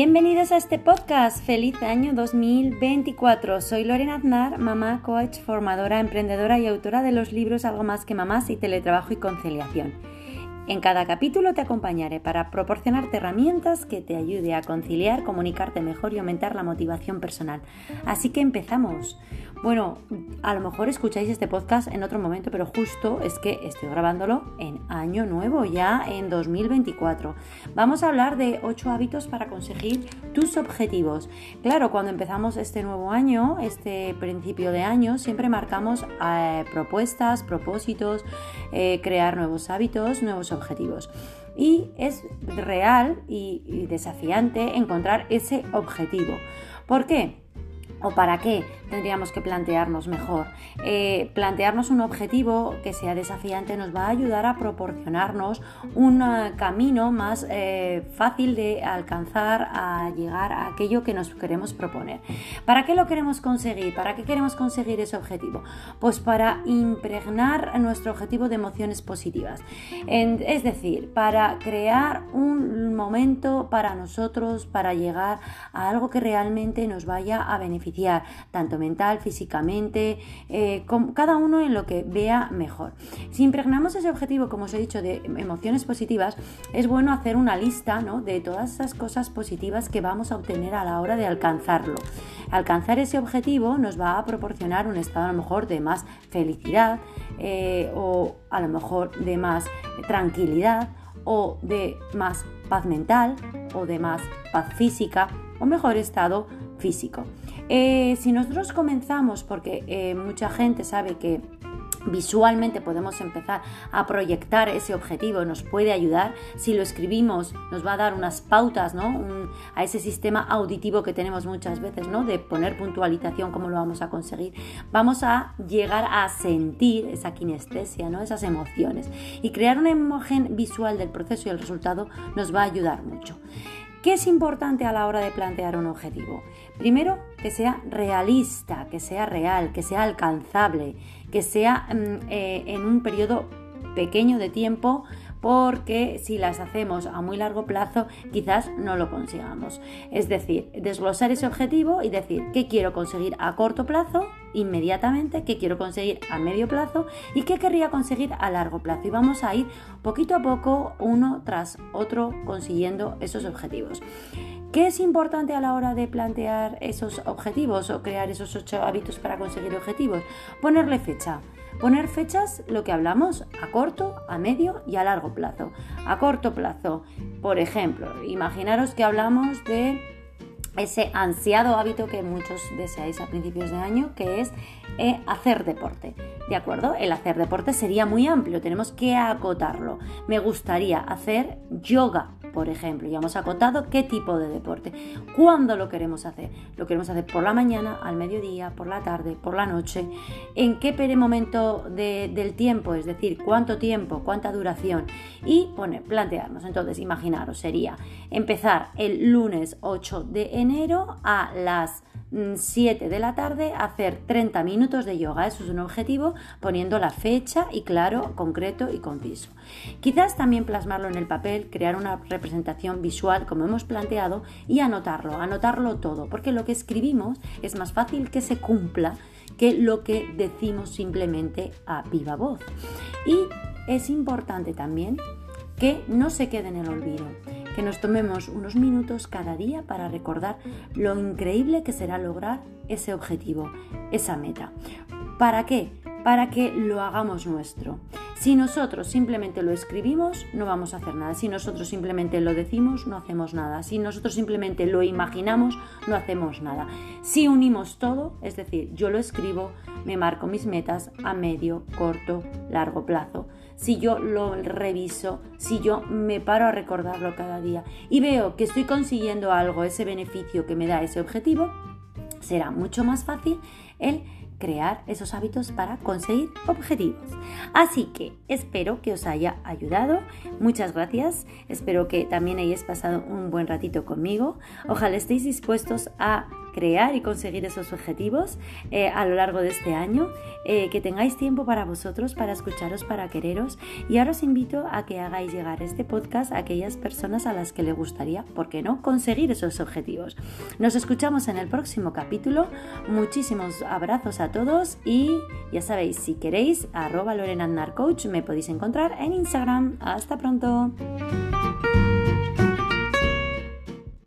Bienvenidos a este podcast. Feliz año 2024. Soy Lorena Aznar, mamá, coach, formadora, emprendedora y autora de los libros Algo más que mamás y teletrabajo y conciliación. En cada capítulo te acompañaré para proporcionarte herramientas que te ayude a conciliar, comunicarte mejor y aumentar la motivación personal. Así que empezamos. Bueno, a lo mejor escucháis este podcast en otro momento, pero justo es que estoy grabándolo en año nuevo, ya en 2024. Vamos a hablar de 8 hábitos para conseguir tus objetivos. Claro, cuando empezamos este nuevo año, este principio de año, siempre marcamos eh, propuestas, propósitos, eh, crear nuevos hábitos, nuevos objetivos. Y es real y desafiante encontrar ese objetivo. ¿Por qué? ¿O para qué tendríamos que plantearnos mejor? Eh, plantearnos un objetivo que sea desafiante nos va a ayudar a proporcionarnos un eh, camino más eh, fácil de alcanzar, a llegar a aquello que nos queremos proponer. ¿Para qué lo queremos conseguir? ¿Para qué queremos conseguir ese objetivo? Pues para impregnar nuestro objetivo de emociones positivas. es decir, para crear un momento para nosotros, para llegar a algo que realmente nos vaya a beneficiar tanto mental, físicamente, eh, cada uno en lo que vea mejor. Si impregnamos ese objetivo, como os he dicho, de emociones positivas, es bueno hacer una lista de todas esas cosas positivas que vamos a obtener a la hora de alcanzarlo. Alcanzar ese objetivo nos va a proporcionar un estado a lo mejor de más felicidad eh, o a lo mejor de más tranquilidad o de más paz mental o de más paz física o mejor estado físico. Eh, si nosotros comenzamos, porque eh, mucha gente sabe que visualmente podemos empezar a proyectar ese objetivo, nos puede ayudar. Si lo escribimos, nos va a dar unas pautas ¿no? a ese sistema auditivo que tenemos muchas veces, ¿no? de poner puntualización, cómo lo vamos a conseguir. Vamos a llegar a sentir esa kinestesia, ¿no? esas emociones. Y crear una imagen visual del proceso y el resultado nos va a ayudar mucho. ¿Qué es importante a la hora de plantear un objetivo? Primero, que sea realista, que sea real, que sea alcanzable, que sea mm, eh, en un periodo pequeño de tiempo porque si las hacemos a muy largo plazo quizás no lo consigamos. Es decir, desglosar ese objetivo y decir qué quiero conseguir a corto plazo inmediatamente, qué quiero conseguir a medio plazo y qué querría conseguir a largo plazo. Y vamos a ir poquito a poco, uno tras otro, consiguiendo esos objetivos. ¿Qué es importante a la hora de plantear esos objetivos o crear esos ocho hábitos para conseguir objetivos? Ponerle fecha. Poner fechas, lo que hablamos, a corto, a medio y a largo plazo. A corto plazo, por ejemplo, imaginaros que hablamos de ese ansiado hábito que muchos deseáis a principios de año, que es eh, hacer deporte. ¿De acuerdo? El hacer deporte sería muy amplio, tenemos que acotarlo. Me gustaría hacer yoga, por ejemplo. Ya hemos acotado qué tipo de deporte. ¿Cuándo lo queremos hacer? Lo queremos hacer por la mañana, al mediodía, por la tarde, por la noche. ¿En qué momento del tiempo? Es decir, cuánto tiempo, cuánta duración. Y poner, plantearnos. Entonces, imaginaros, sería empezar el lunes 8 de enero a las 7 mm, de la tarde hacer 30 minutos de yoga. Eso es un objetivo poniendo la fecha y claro, concreto y conciso. Quizás también plasmarlo en el papel, crear una representación visual como hemos planteado y anotarlo, anotarlo todo, porque lo que escribimos es más fácil que se cumpla que lo que decimos simplemente a viva voz. Y es importante también que no se quede en el olvido que nos tomemos unos minutos cada día para recordar lo increíble que será lograr ese objetivo, esa meta. ¿Para qué? Para que lo hagamos nuestro. Si nosotros simplemente lo escribimos, no vamos a hacer nada. Si nosotros simplemente lo decimos, no hacemos nada. Si nosotros simplemente lo imaginamos, no hacemos nada. Si unimos todo, es decir, yo lo escribo, me marco mis metas a medio, corto, largo plazo si yo lo reviso, si yo me paro a recordarlo cada día y veo que estoy consiguiendo algo, ese beneficio que me da ese objetivo, será mucho más fácil el crear esos hábitos para conseguir objetivos. Así que espero que os haya ayudado. Muchas gracias. Espero que también hayáis pasado un buen ratito conmigo. Ojalá estéis dispuestos a crear y conseguir esos objetivos eh, a lo largo de este año, eh, que tengáis tiempo para vosotros, para escucharos, para quereros. Y ahora os invito a que hagáis llegar este podcast a aquellas personas a las que le gustaría, ¿por qué no?, conseguir esos objetivos. Nos escuchamos en el próximo capítulo. Muchísimos abrazos a todos y ya sabéis, si queréis, arroba Coach me podéis encontrar en Instagram. Hasta pronto.